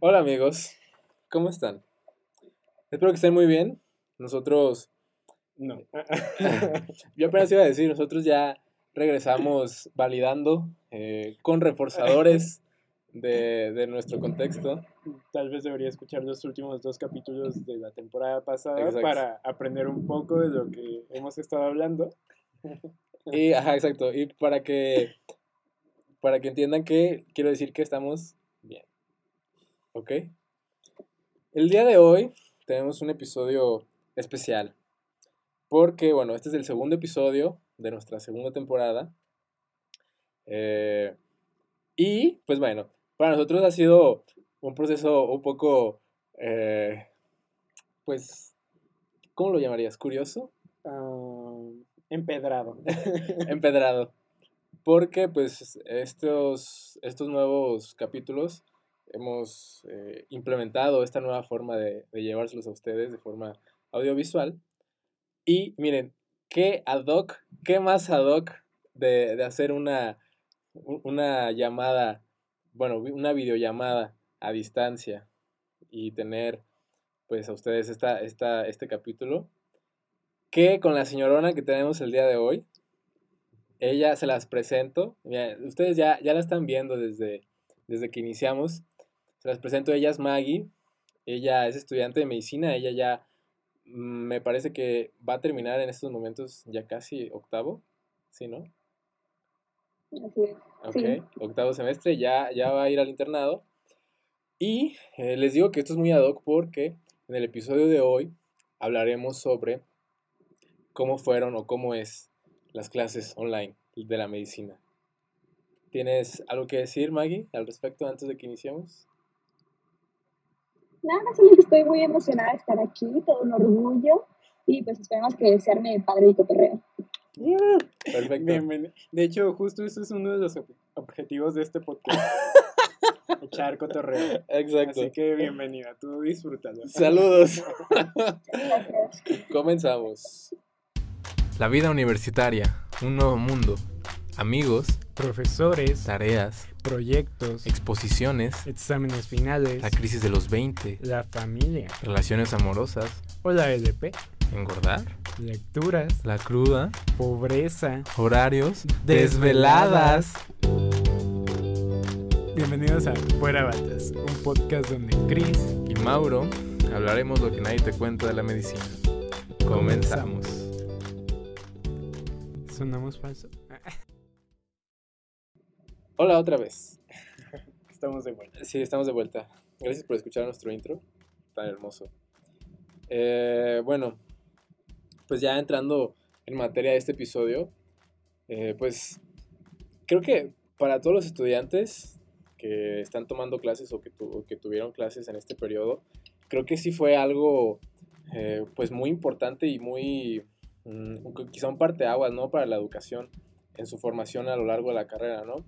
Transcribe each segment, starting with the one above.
Hola amigos, ¿cómo están? Espero que estén muy bien. Nosotros, No. yo apenas iba a decir, nosotros ya regresamos validando eh, con reforzadores de, de nuestro contexto. Tal vez debería escuchar los últimos dos capítulos de la temporada pasada Exacto. para aprender un poco de lo que hemos estado hablando. Y, ajá, exacto. Y para que, para que entiendan que quiero decir que estamos. ¿Ok? El día de hoy tenemos un episodio especial. Porque, bueno, este es el segundo episodio de nuestra segunda temporada. Eh, y, pues bueno, para nosotros ha sido un proceso un poco, eh, pues, ¿cómo lo llamarías? ¿Curioso? Ah, empedrado. empedrado. Porque pues estos, estos nuevos capítulos hemos eh, implementado esta nueva forma de, de llevárselos a ustedes de forma audiovisual. Y miren, qué ad hoc, qué más ad hoc de, de hacer una, una llamada, bueno, una videollamada a distancia y tener pues a ustedes esta, esta, este capítulo que con la señorona que tenemos el día de hoy. Ella se las presento. Ustedes ya, ya la están viendo desde, desde que iniciamos. Se las presento. Ella es Maggie. Ella es estudiante de medicina. Ella ya mm, me parece que va a terminar en estos momentos ya casi octavo. ¿Sí, no? Así es. Ok, Sí. octavo semestre, ya, ya va a ir al internado. Y eh, les digo que esto es muy ad hoc porque en el episodio de hoy hablaremos sobre cómo fueron o cómo es las clases online de la medicina. ¿Tienes algo que decir, Maggie, al respecto antes de que iniciemos? Nada, solamente estoy muy emocionada de estar aquí, todo un orgullo. Y pues esperemos que se arme padre y cotorreo. Perfecto. Bienveni- De hecho, justo eso es uno de los ob- objetivos de este podcast. Echar cotorreo. Exacto. Así que bienvenida, tú disfrútalo. Saludos. Gracias. Comenzamos. La vida universitaria, un nuevo mundo. Amigos, Profesores, tareas, proyectos, exposiciones, exámenes finales, la crisis de los 20, la familia, relaciones amorosas, o la LP, engordar, lecturas, la cruda, pobreza. horarios, Desveladas. Bienvenidos a Fuera Batas, un podcast donde Chris y Mauro hablaremos lo que nadie te cuenta de la medicina. Comenzamos. sonamos falso. Hola otra vez. Estamos de vuelta. Sí, estamos de vuelta. Gracias por escuchar nuestro intro tan hermoso. Eh, bueno, pues ya entrando en materia de este episodio, eh, pues creo que para todos los estudiantes que están tomando clases o que, tu- o que tuvieron clases en este periodo, creo que sí fue algo eh, pues muy importante y muy mm, quizá un parteaguas, ¿no? Para la educación en su formación a lo largo de la carrera, ¿no?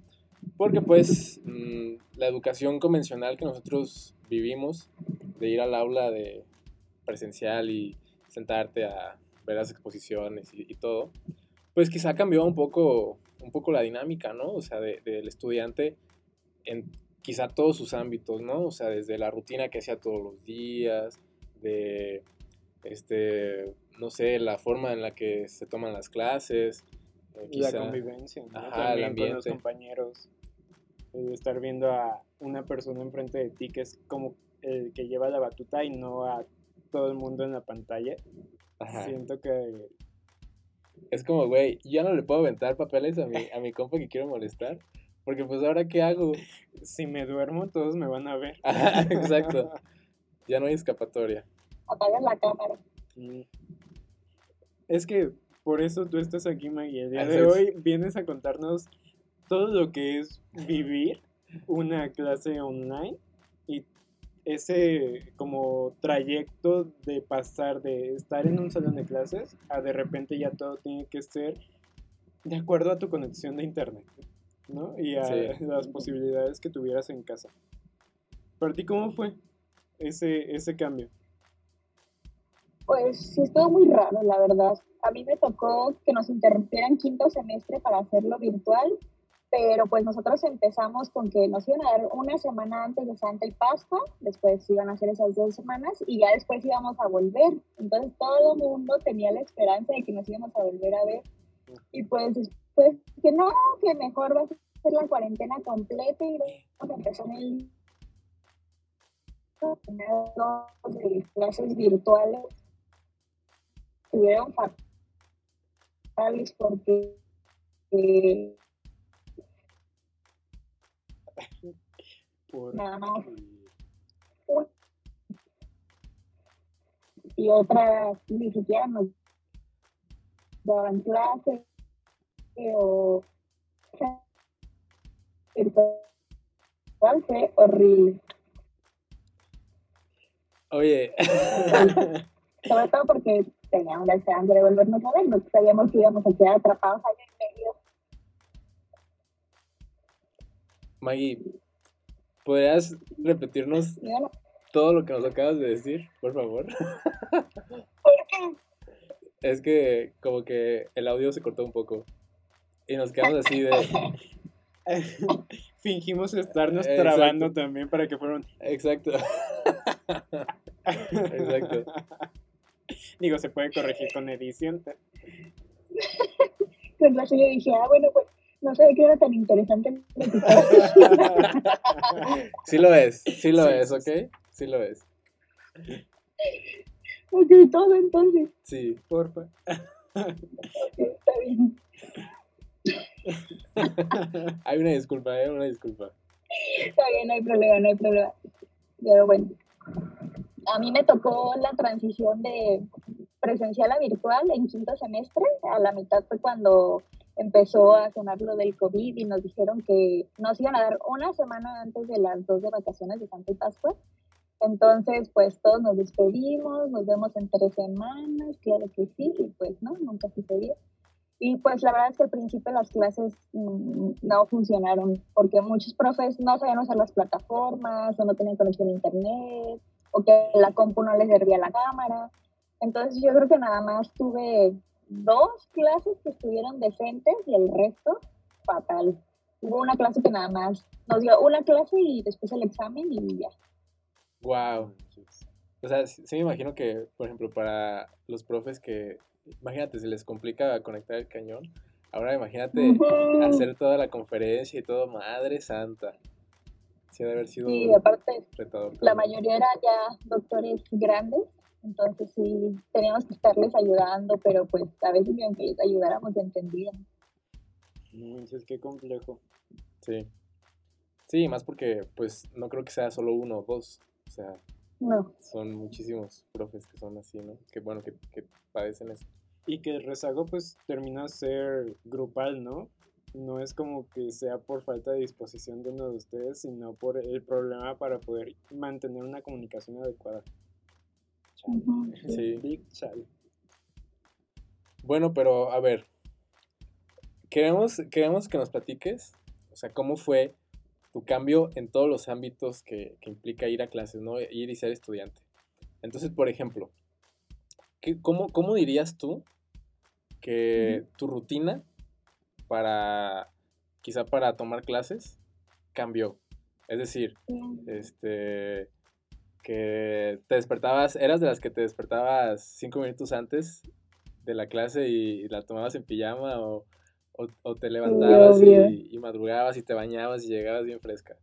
Porque pues mm, la educación convencional que nosotros vivimos, de ir al aula de presencial y sentarte a ver las exposiciones y, todo, pues quizá cambió un poco, un poco la dinámica, ¿no? O sea, de- del estudiante en quizá todos sus ámbitos, ¿no? O sea, desde la rutina que hacía todos los días, de, este, no sé, la forma en la que se toman las clases, eh, Y la convivencia, ¿no? Ajá, el También con los compañeros. Eh, estar viendo a una persona enfrente de ti que es como el que lleva la batuta y no a todo el mundo en la pantalla. Ajá. Siento que Es como, güey, ya no le puedo aventar papeles a mi, a mi compa que quiero molestar. Porque pues ahora qué hago. si me duermo todos me van a ver. Ajá, exacto. Ya no hay escapatoria. Apagas la cámara. Es que por eso tú estás aquí, Maggie. El día de hoy vienes a contarnos todo lo que es vivir una clase online y ese como trayecto de pasar de estar en un salón de clases a de repente ya todo tiene que ser de acuerdo a tu conexión de internet, ¿no? Y a Sí. las posibilidades que tuvieras en casa. ¿Para ti cómo fue ese, ese cambio? Pues sí, estuvo muy raro, la verdad. A mí me tocó que nos interrumpieran quinto semestre para hacerlo virtual pero pues nosotros empezamos con que nos iban a dar una semana antes de Santa y Pascua, después iban a hacer esas dos semanas y ya después íbamos a volver. Entonces todo el mundo tenía la esperanza de que nos íbamos a volver a ver. Y pues después que no, que mejor va a ser la cuarentena completa y vamos a empezar el clases virtuales estuvieron fatales porque eh, Por... nada más. y otra ni siquiera nos daban clases o virtual fue horrible. Oye, sobre todo porque teníamos la esperanza de volvernos a ver, no sabíamos que íbamos a quedar atrapados año y medio. Maggie, ¿podrías repetirnos bueno, todo lo que nos acabas de decir, por favor? ¿por qué? Es que como que el audio se cortó un poco y nos quedamos así de... Fingimos estarnos Exacto. trabando también para que fueran. Exacto. Exacto. Digo, se puede corregir con edición. Con razón yo dije, ah, bueno, pues no sabía que era tan interesante. Sí lo es, sí lo Sí, es, ¿ok? Sí lo es. Ok, todo entonces. Sí. Porfa. Está bien. Hay una disculpa, ¿eh? Una disculpa. Está bien, no hay problema, no hay problema. Pero bueno, a mí me tocó la transición de presencial a virtual en quinto semestre. A la mitad fue cuando empezó a sonar lo del COVID y nos dijeron que nos iban a dar una semana antes de las dos de vacaciones de Santa y Pascua. Entonces, pues todos nos despedimos, nos vemos en tres semanas, claro que sí, y pues no, nunca sucedió. Y pues la verdad es que al principio las clases mm, no funcionaron porque muchos profes no sabían usar las plataformas o no tenían conexión a internet o que la compu no les servía la cámara. Entonces yo creo que nada más tuve dos clases que estuvieron decentes y el resto fatal. Hubo una clase que nada más nos dio una clase y después el examen y ya. Wow. O sea, sí, sí me imagino que, por ejemplo, para los profes que, imagínate, se les complica conectar el cañón. Ahora imagínate hacer toda la conferencia y todo, madre santa. Sí, debe haber sido Y aparte retador. la mayoría eran ya doctores grandes, entonces sí teníamos que estarles ayudando, pero pues a veces ni aunque les ayudáramos entendían. Manches, qué complejo. Sí. Sí, más porque, pues, no creo que sea solo uno o dos. O sea, No, son muchísimos profes que son así, ¿no? Que bueno, que, que padecen eso. Y que el rezago pues termina a ser grupal, ¿no? No es como que sea por falta de disposición de uno de ustedes, sino por el problema para poder mantener una comunicación adecuada. Chale. Sí. Big chale. Bueno, pero a ver, queremos, queremos que nos platiques, o sea, cómo fue tu cambio en todos los ámbitos que, que implica ir a clases, ¿no? Ir y ser estudiante. Entonces, por ejemplo, ¿qué- cómo, cómo dirías tú que tu rutina para, quizá para tomar clases, cambió? Es decir, este, que te despertabas, eras de las que te despertabas cinco minutos antes de la clase y la tomabas en pijama o, o, o te levantabas y, y madrugabas y te bañabas y llegabas bien fresca.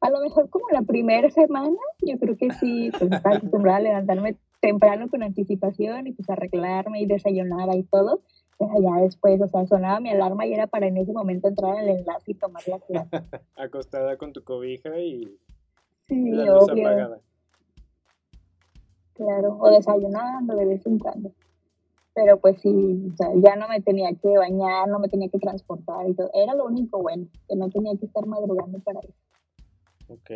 A lo mejor como la primera semana, yo creo que sí, pues estaba acostumbrada a levantarme temprano con anticipación y pues arreglarme y desayunaba y todo. Pero ya después, o sea, sonaba mi alarma y era para en ese momento entrar al enlace y tomar la clase. Acostada con tu cobija y Sí, la luz obvio, apagada. claro. O desayunando de vez en cuando. Pero pues sí, o sea, ya no me tenía que bañar, no me tenía que transportar y todo. Era lo único bueno, que no tenía que estar madrugando para eso. Ok.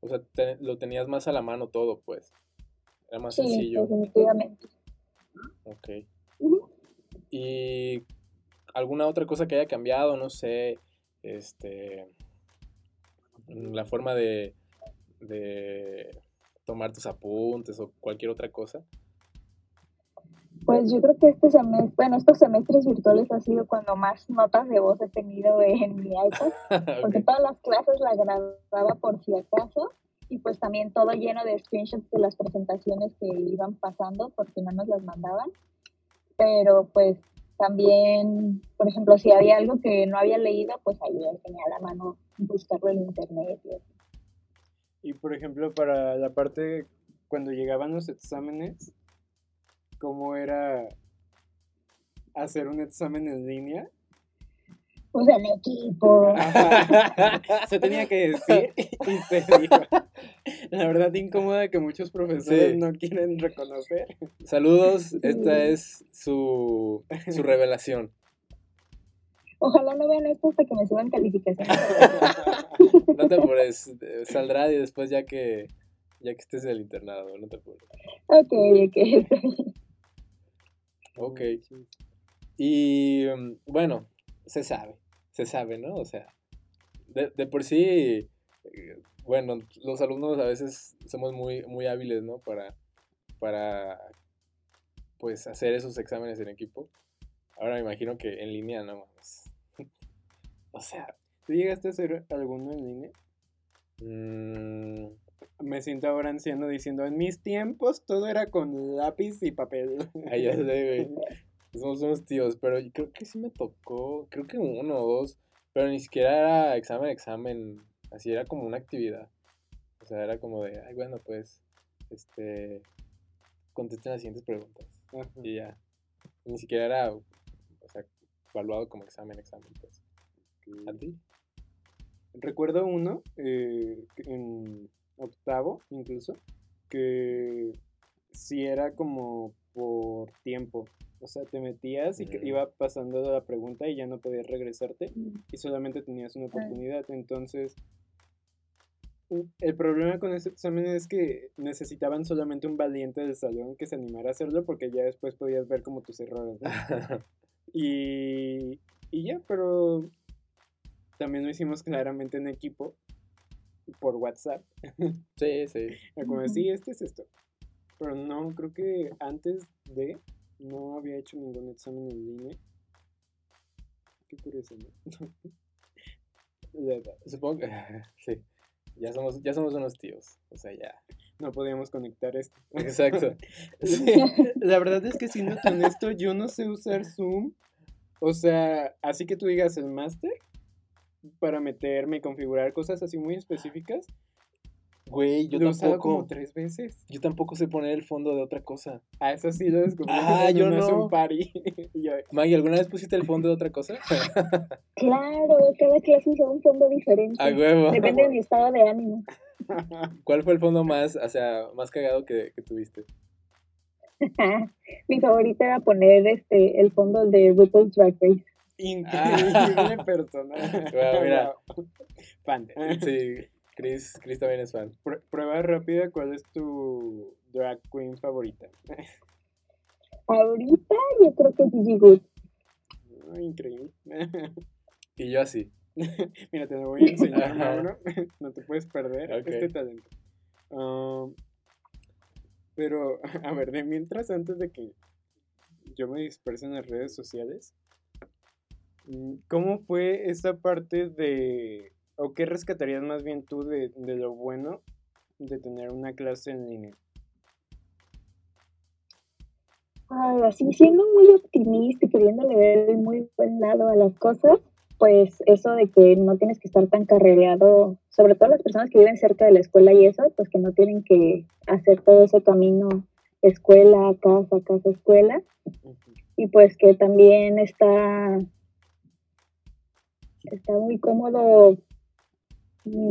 O sea, te- lo tenías más a la mano todo, pues. Era más Sí, sencillo. definitivamente. Ok. ¿Y alguna otra cosa que haya cambiado? No sé, este, la forma de, de tomar tus apuntes o cualquier otra cosa. Pues yo creo que este semestre, bueno, estos semestres virtuales ha sido cuando más notas de voz he tenido en mi iPad, porque todas las clases las grababa por si acaso, y pues también todo lleno de screenshots de las presentaciones que iban pasando, porque no nos las mandaban. Pero pues también, por ejemplo, si había algo que no había leído, pues ahí tenía a la mano buscarlo en internet. y así. Y por ejemplo, para la parte cuando llegaban los exámenes, ¿cómo era hacer un examen en línea? Pues en equipo. Ajá. Se tenía que decir y se dijo. La verdad incómoda que muchos profesores Sí. no quieren reconocer. Saludos, esta es su, su revelación. Ojalá no vean esto hasta que me suban calificaciones. No te apures, saldrá y después ya que ya que estés en el internado, no te apures. ok, ok. Ok. Y mm, bueno, se sabe, se sabe, ¿no? O sea, de, de por sí, eh, bueno, los alumnos a veces somos muy, muy hábiles, ¿no? Para, para, pues, hacer esos exámenes en equipo. Ahora me imagino que en línea, no mames. O sea, ¿Tú llegaste a hacer alguno en línea? mm, Me siento ahora anciano diciendo, en mis tiempos todo era con lápiz y papel. Ay, ya sé, güey. Somos unos tíos, pero creo que sí me tocó, creo que uno o dos, pero ni siquiera era examen, examen, así era como una actividad. O sea, era como de, ay, bueno, pues, este, contesten las siguientes preguntas. Ajá. Y ya. Ni siquiera era, o sea, evaluado como examen, examen, pues. ¿A ti? Recuerdo uno eh, en octavo incluso que sí era como por tiempo. O sea, te metías y que Mm. iba pasando la pregunta y ya no podías regresarte y solamente tenías una oportunidad. Entonces, el problema con ese examen es que necesitaban solamente un valiente del salón que se animara a hacerlo porque ya después podías ver como tus errores. ¿no? Y, y ya, pero también lo hicimos claramente en equipo por WhatsApp. sí, sí. Como, este es esto. Pero no, creo que antes de no había hecho ningún examen en línea. Qué curioso, ¿no? La edad. Supongo que, sí. Ya somos, ya somos unos tíos. O sea, ya. No podíamos conectar esto. Exacto. Sí. La verdad es que siendo tan honesto, yo no sé usar Zoom. O sea, así que tú digas el máster para meterme y configurar cosas así muy específicas. Güey, yo lo he usado tampoco. como tres veces. Yo tampoco sé poner el fondo de otra cosa. Ah, eso sí lo descubrí. Ah, yo no. Zoom party. Yo, Maggie, ¿alguna vez pusiste el fondo de otra cosa? Claro, cada clase usa un fondo diferente. A huevo. Depende de mi estado de ánimo. ¿Cuál fue el fondo más, o sea, más cagado que, que tuviste? mi favorita era poner este el fondo de RuPaul's Drag Race. Increíble persona. Bueno, mira. Fan. Sí, Chris, Chris también es fan. Pr- prueba rápida, ¿cuál es tu drag queen favorita? Ahorita yo creo que Gigi Good. Ah, increíble. Y yo así. Mira, te lo voy a enseñar. Mauro. No te puedes perder este talento. Um, pero, a ver, de mientras, antes de que yo me disperse en las redes sociales, mm, ¿cómo fue esta parte de, o qué rescatarías más bien tú de, de lo bueno de tener una clase en línea? Ay, así siendo muy optimista y queriéndole ver el muy buen lado a las cosas, pues eso de que no tienes que estar tan carrereado, sobre todo las personas que viven cerca de la escuela y eso, pues que no tienen que hacer todo ese camino escuela, casa, casa, escuela, y pues que también está está muy cómodo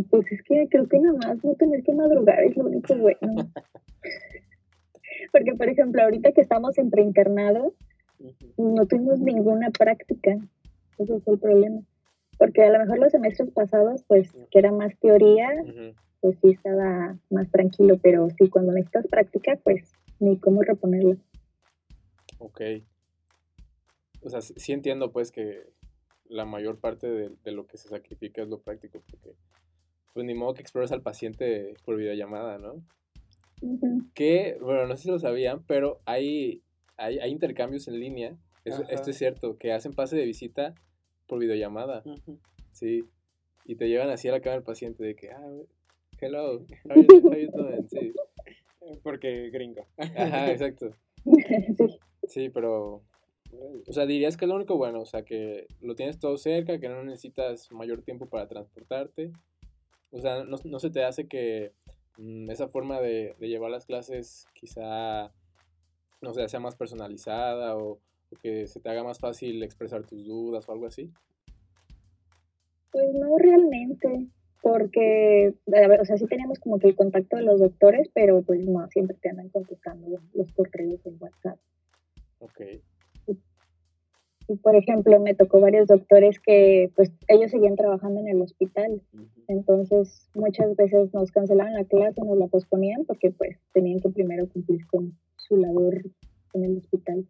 pues es que creo que nada más no tener que madrugar es lo único bueno. Porque por ejemplo ahorita que estamos en preinternado Ujú. no tuvimos ninguna práctica. Ese fue el problema. Porque a lo mejor los semestres pasados pues que era más teoría pues sí estaba más tranquilo pero sí cuando necesitas práctica pues ni cómo reponerlo Ok. O sea, sí sí entiendo pues que la mayor parte de, de lo que se sacrifica es lo práctico, porque pues ni modo que explores al paciente por videollamada, ¿no? Que, bueno, no sé si lo sabían, pero hay hay, hay intercambios en línea, eso- esto es cierto, que hacen pase de visita por videollamada, sí, y te llevan así a la cama del paciente de que, ah, hello, how you, how you doing? Sí, Porque gringo. ajá, exacto. Sí. Sí, pero, o sea, dirías que es lo único bueno, o sea, que lo tienes todo cerca, que no necesitas mayor tiempo para transportarte. O sea, no, no se te hace que mm, esa forma de, de llevar las clases quizá, no sé, sea más personalizada o, o que se te haga más fácil expresar tus dudas o algo así. Pues no realmente, porque, a ver, o sea, sí teníamos como que el contacto de los doctores, pero pues no, siempre te andan contestando los correos en WhatsApp. Ok. Por ejemplo, me tocó varios doctores que pues ellos seguían trabajando en el hospital, entonces muchas veces nos cancelaban la clase, nos la posponían porque pues tenían que primero cumplir con su labor en el hospital.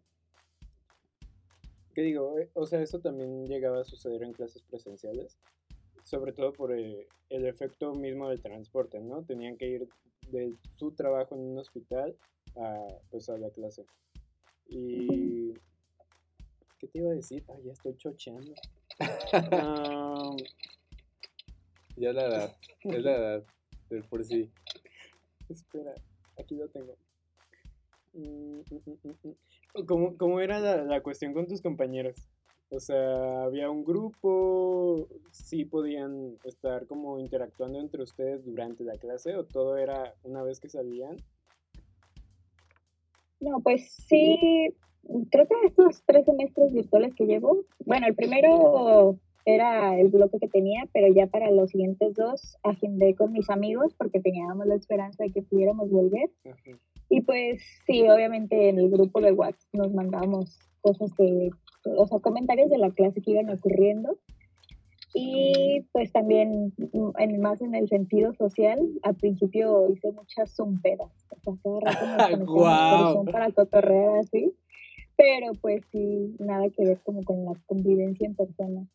¿Qué digo? Eh, O sea, eso también llegaba a suceder en clases presenciales, sobre todo por eh, el efecto mismo del transporte, ¿no? Tenían que ir de su trabajo en un hospital a, pues, a la clase. Y... ¿Qué te iba a decir? Ah, ya estoy chocheando. Ah, Ya es la edad, es la edad, de por sí. espera, aquí lo tengo. Mm, mm, mm. ¿Cómo, cómo era la, la cuestión con tus compañeros? O sea, había un grupo, sí podían estar como interactuando entre ustedes durante la clase o todo era una vez que salían. No, pues sí, creo que estos tres semestres virtuales que llevo, bueno, el primero era el bloque que tenía, pero ya para los siguientes dos agendé con mis amigos porque teníamos la esperanza de que pudiéramos volver. Ajá. Y pues sí, obviamente en el grupo de WhatsApp nos mandamos cosas que, o sea, comentarios de la clase que iban ocurriendo. Y pues también en, más en el sentido social, al principio hice muchas zumpedas. O sea, cada rato nos. Zoom para cotorrear así. Pero pues sí, nada que ver como con la convivencia en persona.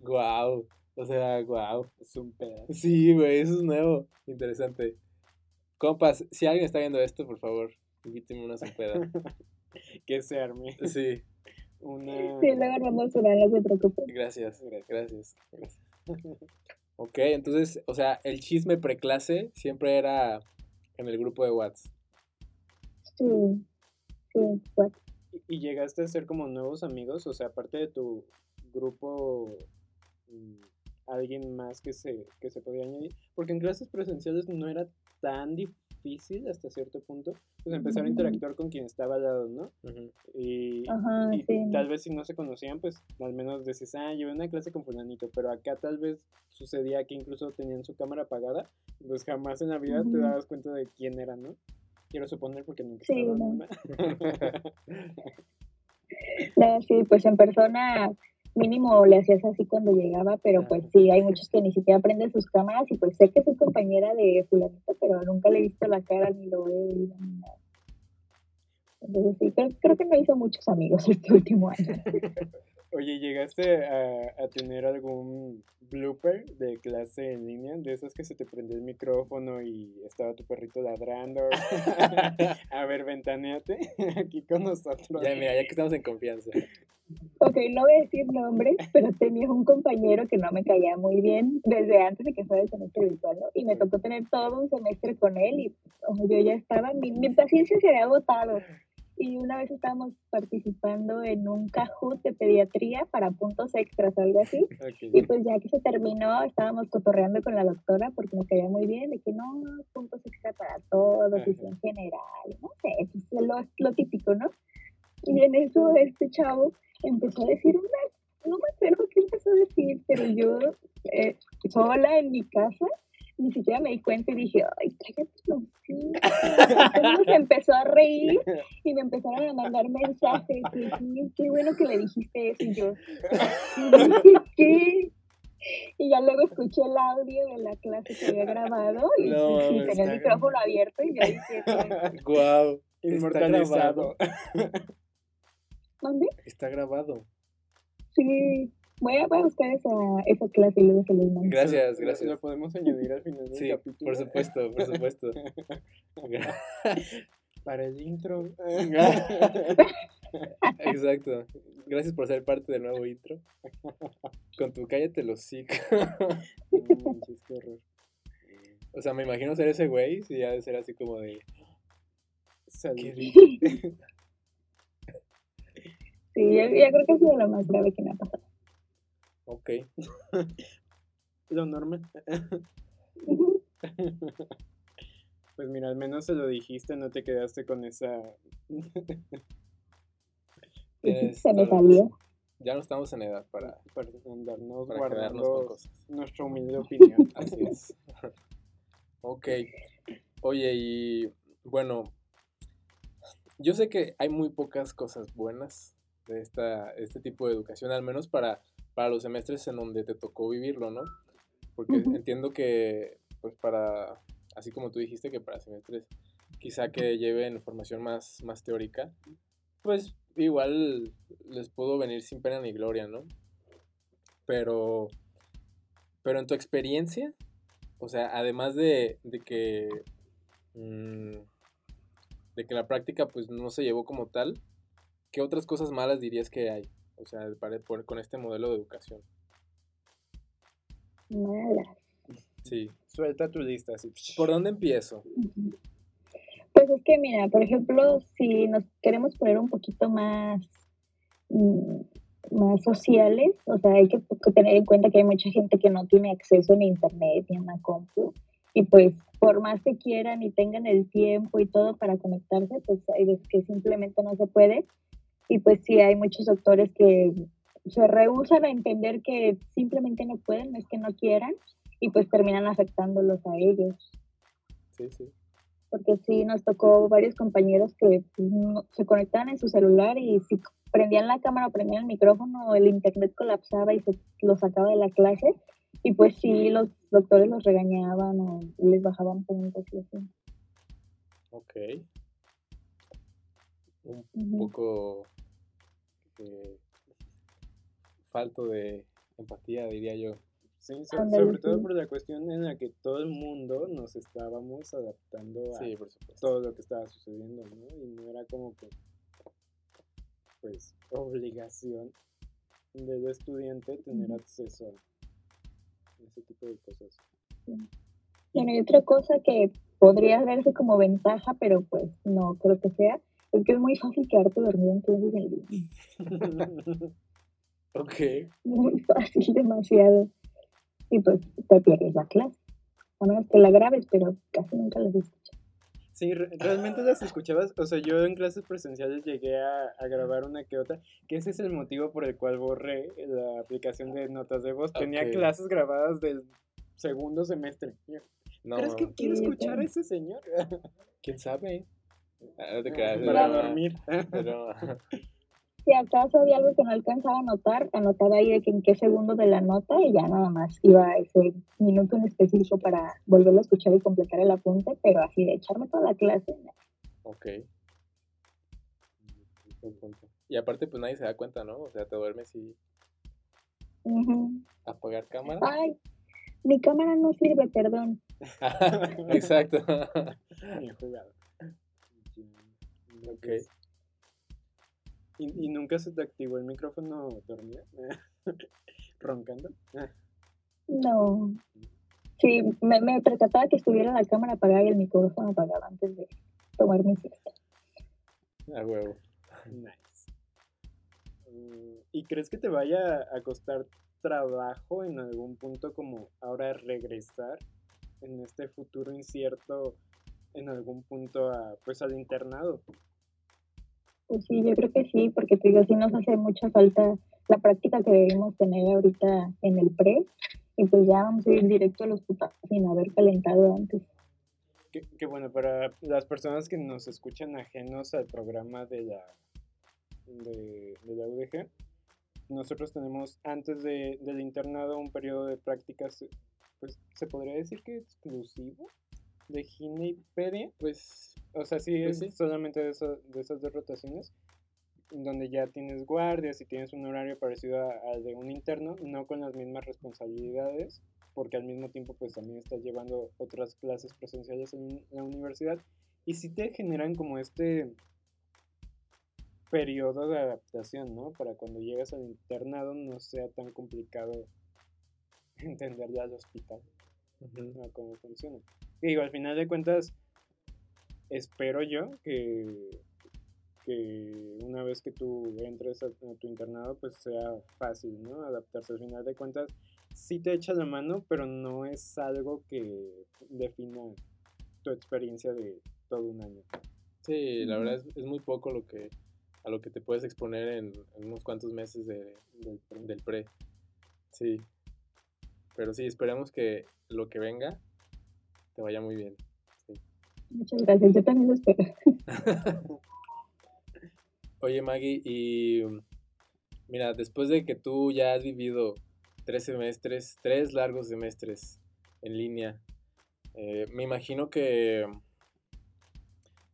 Guau, o sea, guau. Es un pedazo. Sí, güey, eso es nuevo, interesante. Compas, si alguien está viendo esto, por favor, invíteme una peda. Que se arme Sí, una... Sí, luego vamos a no se preocupen. gracias, gracias, gracias. Ok, entonces, o sea, el chisme preclase siempre era en el grupo de WhatsApp. Sí, sí, pues. ¿Y llegaste a ser como nuevos amigos? O sea, aparte de tu grupo, mm, alguien más que se, que se podía añadir. Porque en clases presenciales no era tan difícil hasta cierto punto, pues empezar a interactuar con quien estaba al lado, ¿no? Y, Ajá, y sí. tal vez si no se conocían, pues al menos decís, ah, llevé una clase con fulanito, pero acá tal vez sucedía que incluso tenían su cámara apagada, pues jamás en la vida te dabas cuenta de quién era, ¿no? Quiero suponer porque nunca Sí, no. No, sí, pues en persona mínimo le hacías así cuando llegaba, pero pues sí, hay muchos que ni siquiera prenden sus cámaras y pues sé que soy compañera de fulanito, pero nunca le he visto la cara ni lo he oído ni nada. Entonces sí, creo, creo que no hizo muchos amigos este último año. Oye, ¿llegaste a, a tener algún blooper de clase en línea? De esos que se te prende el micrófono y estaba tu perrito ladrando. a ver, ventaneate aquí con nosotros. Ya, mira, ya que estamos en confianza. Ok, no voy a decir nombres, pero tenía un compañero que no me caía muy bien desde antes de que fuera el semestre virtual, ¿no? Y me tocó tener todo un semestre con él y oh, yo ya estaba, mi, mi paciencia se había agotado. Y una vez estábamos participando en un Kahoot de pediatría para puntos extras o algo así. Y Ok. pues ya que se terminó, estábamos cotorreando con la doctora porque me caía muy bien, de que no, puntos extra para todos, Ajá. visión general, no sé, pues lo, lo típico, ¿no? Y en eso este chavo empezó a decir una, no me acuerdo qué empezó a decir, pero yo eh, sola en mi casa ni siquiera me di cuenta y dije, ay, cállate los hocico". Entonces se empezó a reír y me empezaron a mandar mensajes. Y dije, qué bueno que le dijiste eso. Y yo, "¿Qué? ¿qué? Y ya luego escuché el audio de la clase que había grabado y, No, tenía el micrófono abierto y yo dije, Guau, Inmortalizado. ¿dónde? está grabado. Sí, voy a, voy a buscar esa, esa clase y luego se los mando. Gracias, gracias. Lo podemos añadir al final del Sí, capítulo. por supuesto, por supuesto. Para el intro. Exacto. Gracias por ser parte del nuevo intro. Con tu cállate los hocico. O sea, me imagino ser ese güey, si ha de ser así como de. Salud. ¿Qué dije? Sí, yo, yo creo que ha sido lo más grave que me ha pasado. Ok. Lo normal. Pues mira, al menos se lo dijiste, no te quedaste con esa. Tienes Se me salió. Ya no estamos en edad para, para andarnos para quedarnos con guardando cosas. nuestra humilde opinión. Así es. ok. Oye, y bueno, yo sé que hay muy pocas cosas buenas de esta, este tipo de educación, al menos para, para los semestres en donde te tocó vivirlo, ¿no? Porque entiendo que, pues para, así como tú dijiste, que para semestres quizá que lleven formación más, más teórica, pues igual les pudo venir sin pena ni gloria, ¿no? Pero, pero en tu experiencia, o sea, además de, de que mm, de que la práctica pues no se llevó como tal, ¿qué otras cosas malas dirías que hay? O sea, para- por- con este modelo de educación. Mala. Sí. Suelta tu lista así. ¿Por dónde empiezo? Pues es que, mira, por ejemplo, si nos queremos poner un poquito más, mm, más sociales, o sea, hay que tener en cuenta que hay mucha gente que no tiene acceso en internet ni a una compu, y pues por más que quieran y tengan el tiempo y todo para conectarse, pues hay veces que simplemente no se puede, y pues sí hay muchos doctores que se rehusan a entender que simplemente no pueden, no es que no quieran, y pues terminan afectándolos a ellos Sí, sí. porque sí nos tocó varios compañeros que no- se conectaban en su celular y si prendían la cámara o prendían el micrófono, el internet colapsaba y se los sacaba de la clase. Y pues sí, los doctores los regañaban o les bajaban puntos y así. Ok. Un poco falto de empatía, diría yo. Sí, so- Ándale, sobre todo por la cuestión en la que todo el mundo nos estábamos adaptando a Sí, por todo lo que estaba sucediendo, ¿no? Y no era como que, pues, obligación del estudiante tener acceso a ese tipo de cosas. Bueno, y otra cosa que podría verse como ventaja, pero pues no creo que sea, es que es muy fácil quedarte dormido en clases en línea. Ok. Muy fácil, demasiado. Y pues te pierdes la clase. A menos que la grabes, pero casi nunca las escucho. Sí, re- realmente las escuchabas, o sea, yo en clases presenciales llegué a, a grabar una que otra, que ese es el motivo por el cual borré la aplicación de notas de voz. Tenía clases grabadas del segundo semestre. No, ¿Crees que quiero escuchar a ese señor? quién sabe. Ah, no te creas, Para no, dormir. pero- Si acaso había algo que no alcanzaba a anotar, anotaba ahí de que en qué segundo de la nota y ya nada más iba ese minuto en específico para volverlo a escuchar y completar el apunte, pero así de echarme toda la clase. no. ok. Y aparte, pues nadie se da cuenta, ¿no? O sea, te duermes y Ujú. apagar cámara. Ay, mi cámara no sirve, perdón. Exacto. Bien jugado. Ok. ¿Y, y nunca se te activó el micrófono dormida? ¿Roncando? No. Sí, me, me percataba que estuviera la cámara apagada y el micrófono apagado antes de tomar mi siesta. A huevo. Nice. Mm, ¿Y crees que te vaya a costar trabajo en algún punto como ahora regresar en este futuro incierto en algún punto a pues al internado? Pues sí, yo creo que sí, porque te digo, sí nos hace mucha falta la práctica que debemos tener ahorita en el pre, y pues ya vamos a ir directo a los putazos sin haber calentado antes. Que, que bueno, para las personas que nos escuchan ajenos al programa de la, de, de la UDG, nosotros tenemos antes de, del internado un periodo de prácticas, pues se podría decir que exclusivo de Ginepedia. Pues O sea, sí Pues es sí. solamente de, eso- de esas dos rotaciones, donde ya tienes guardias y tienes un horario parecido al de un interno, no con las mismas responsabilidades, porque al mismo tiempo pues también estás llevando otras clases presenciales en la universidad y sí te generan como este periodo de adaptación, ¿no? Para cuando llegas al internado no sea tan complicado entender ya el hospital, cómo funciona. Digo, al final de cuentas, espero yo que, que una vez que tú entres a, tu internado, pues sea fácil, ¿no? Adaptarse. Al final de cuentas, sí te echa la mano, pero no es algo que defina tu experiencia de todo un año. Sí, la verdad es, es muy poco lo que a lo que te puedes exponer en, unos cuantos meses de, del, pre. Sí. Pero sí, esperemos que lo que venga te vaya muy bien. Muchas gracias, yo también lo espero. Oye, Maggie, y mira, después de que tú ya has vivido tres semestres, tres largos semestres en línea, eh, me imagino que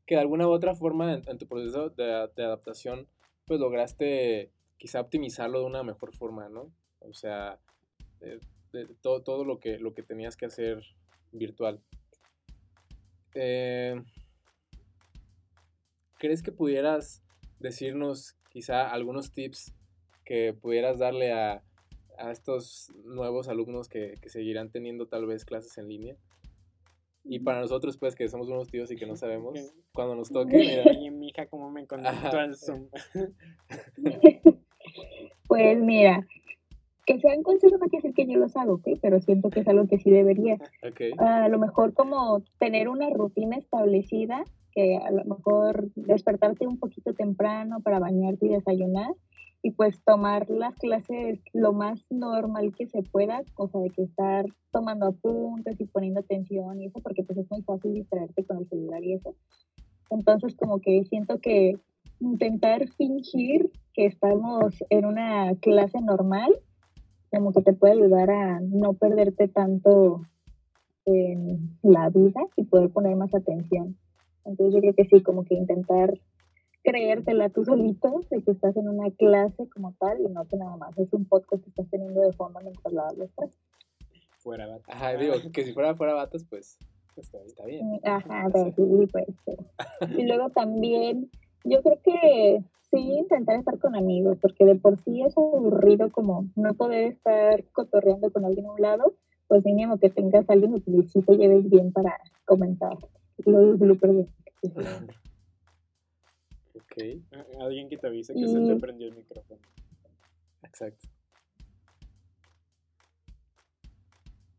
que de alguna u otra forma en, tu proceso de, adaptación, pues lograste quizá optimizarlo de una mejor forma, ¿no? O sea, todo, todo lo, que, lo que tenías que hacer virtual. Eh, ¿Crees que pudieras decirnos quizá algunos tips que pudieras darle a, estos nuevos alumnos que, que seguirán teniendo tal vez clases en línea? Y para nosotros, pues, que somos unos tíos y que no sabemos, cuando nos toque, mira. Y mi hija, ¿cómo me conectó al Zoom? pues mira, que sean consejos no quiere decir que yo los hago, ¿ok? Pero siento que es algo que sí debería. Okay. A lo mejor como tener una rutina establecida, que a lo mejor despertarte un poquito temprano para bañarte y desayunar, y pues tomar las clases lo más normal que se pueda, cosa de que estar tomando apuntes y poniendo atención y eso, porque pues es muy fácil distraerte con el celular y eso. Entonces como que siento que intentar fingir que estamos en una clase normal, como que te puede ayudar a no perderte tanto en la vida y poder poner más atención. Entonces yo creo que sí, como que intentar creértela tú solito de que estás en una clase como tal y no que nada más es un podcast que estás teniendo de fondo mientras la hablas. Fuera batas. Ajá, digo, que si fuera fuera batas, pues está, está bien. Ajá, pues sí, pues. Y luego también, yo creo que sí intentar estar con amigos, porque de por sí es aburrido como no poder estar cotorreando con alguien a un lado, pues mínimo que tengas a alguien que sí te lleves bien para comentar los bloopers Alguien que te avise que se te prendió el micrófono. Exacto.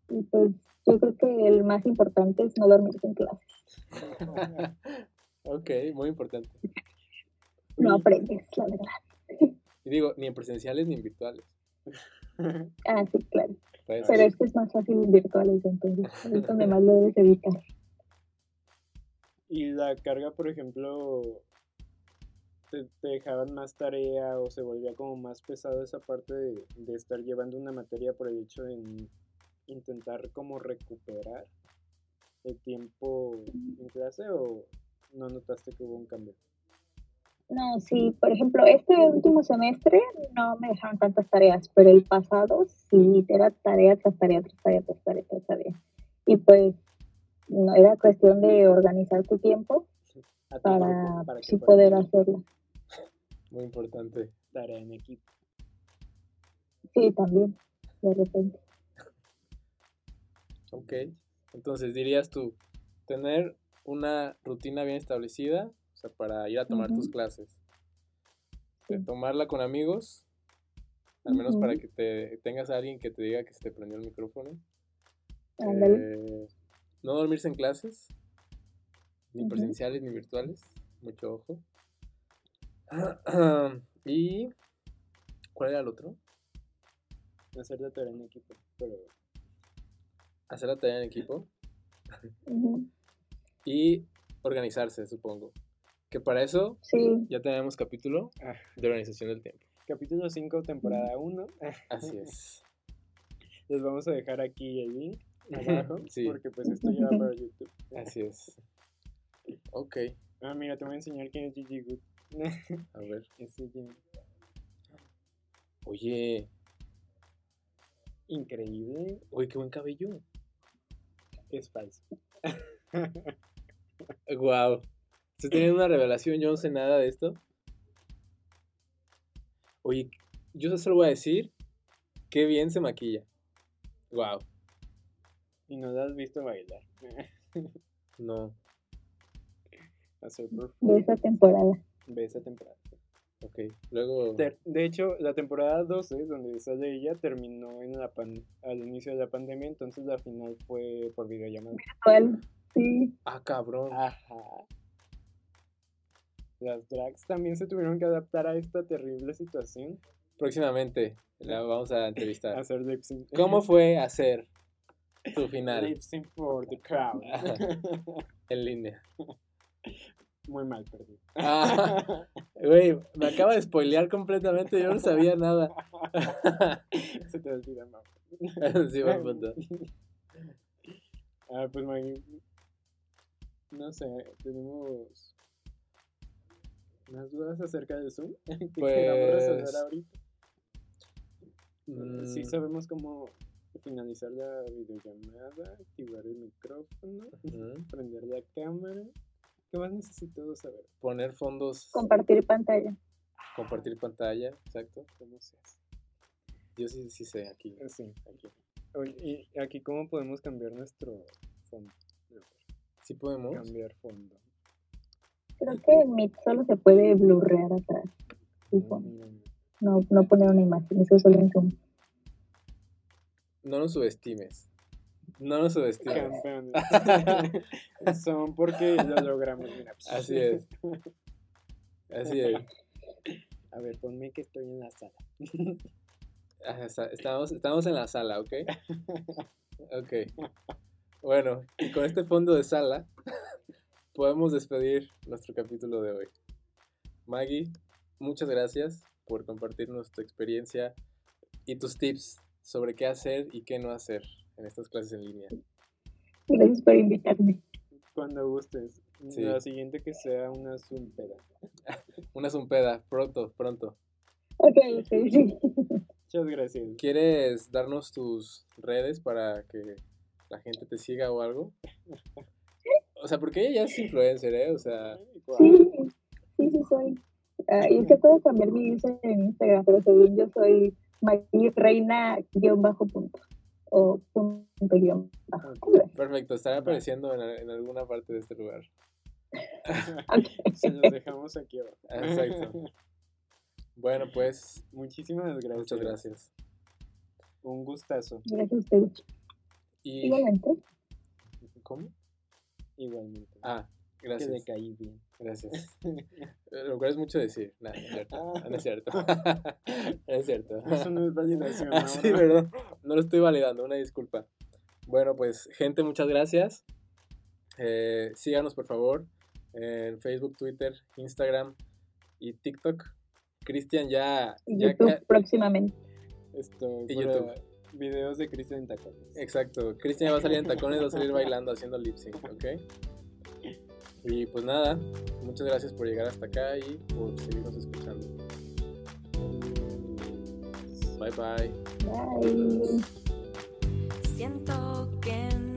Y pues yo creo que el más importante es no dormirse en clases. ok, muy importante. No aprendes, la verdad. Y digo, ni en presenciales ni en virtuales. ah, sí, claro. Pues Pero es que es más fácil en virtuales, entonces es donde más lo debes evitar. Y la carga, por ejemplo, te, dejaban más tarea o se volvía como más pesado esa parte de, estar llevando una materia por el hecho de intentar como recuperar el tiempo en clase o no notaste que hubo un cambio? No, sí, por ejemplo, este último semestre no me dejaron tantas tareas, pero el pasado sí era tarea tras tarea, tras tarea, tras tarea, tras tarea. Y pues no, era cuestión de organizar tu tiempo para, para sí poder hacerlo. Muy importante. Tarea en equipo. Sí, también, de repente. Ok, entonces dirías tú, tener una rutina bien establecida, sea, para ir a tomar tus clases. Tomarla con amigos, al menos para que te tengas a alguien que te diga que se te prendió el micrófono. Eh, no dormirse en clases, ni presenciales ni virtuales, mucho ojo. y. ¿Cuál era el otro? Hacer la tarea en equipo. Pero... Hacer la tarea en equipo. Y organizarse, supongo. Que para eso ya tenemos capítulo ah. de organización del tiempo. Capítulo 5, temporada 1. Así es. Les vamos a dejar aquí el link abajo. Porque pues esto ya va para YouTube. Así es. Ok. Ah, mira, te voy a enseñar quién es Gigi Good. A ver. Oye. Increíble. Oye, qué buen cabello. Es falso. Wow. ¿Estoy teniendo una revelación? Yo no sé nada de esto. Oye, yo solo voy a decir, qué bien se maquilla. Wow. Y no la has visto bailar. No. De esa temporada. Ve esa temporada. Ok. Luego. Ter- De hecho, la temporada 12, donde sale ella, terminó en la pan- al inicio de la pandemia, entonces la final fue por videollamada. ¿Cuál? Sí. Ah, cabrón. Ajá. Las drags también se tuvieron que adaptar a esta terrible situación. Próximamente la vamos a entrevistar. Hacer lip sync. ¿Cómo fue hacer tu final Lip sync for the crowd. en línea? Muy mal perdido. Ah, güey, me acaba de spoilear completamente, yo no sabía nada. Se te olvida, mamá. sí, buen punto. Ah, pues Maggie, no sé, tenemos más dudas acerca del Zoom que queramos resolver Pues, ahorita. Sí Mm, sabemos cómo finalizar la videollamada, activar el micrófono, prender la cámara. ¿Qué más necesito saber? Poner fondos, Compartir pantalla. compartir pantalla, exacto. ¿Cómo se hace? Yo sí, sí sé aquí. Sí, aquí. Oye, ¿y aquí cómo podemos cambiar nuestro fondo? Sí podemos. Cambiar fondo. Creo que en Meet solo se puede blurrear atrás. Ah. No, no poner una imagen, eso solo en Zoom. No nos subestimes. No nos subestimes. Son porque lo logramos. Mira. Así es. Así es. A ver, ponme que estoy en la sala. Está- Estamos, estamos en la sala, ¿ok? Ok. Bueno, y con este fondo de sala podemos despedir nuestro capítulo de hoy. Maggie, muchas gracias por compartirnos tu experiencia y tus tips sobre qué hacer y qué no hacer en estas clases en línea. Gracias por invitarme. Cuando gustes. Sí. La siguiente que sea una Zoom peda. Una zumpeda, pronto, pronto. Ok, ok, sí. Muchas gracias. ¿Quieres darnos tus redes para que la gente te siga o algo? O sea, porque ella ya es influencer, ¿eh? O sea, Sí, sí, sí soy. Ah, y es que puedo cambiar mi user en Instagram, pero según yo soy Reina guion bajo punto. O punto guion bajo. perfecto, estará apareciendo en, en alguna parte de este lugar. Se los dejamos aquí abajo. Exacto. Bueno, pues, Muchísimas gracias. muchas gracias. Un gustazo. Gracias a ustedes. Y, Igualmente. ¿Cómo? Igualmente. Ah, que le gracias. caí bien. Gracias. Lo cual es mucho decir. No, no es cierto. No es cierto. No es cierto. Eso no es validación. Ah, sí, perdón. No lo estoy validando, una disculpa. Bueno, pues, gente, muchas gracias. Eh, síganos, por favor, en Facebook, Twitter, Instagram y TikTok. Cristian ya... Y ya YouTube próximamente. Esto, Y YouTube. Videos de Cristian en tacones. Exacto. Cristian va a salir en tacones, va a salir bailando, haciendo lip sync, ¿ok? Y pues nada, muchas gracias por llegar hasta acá y por seguirnos escuchando. Bye bye. Bye. Siento que no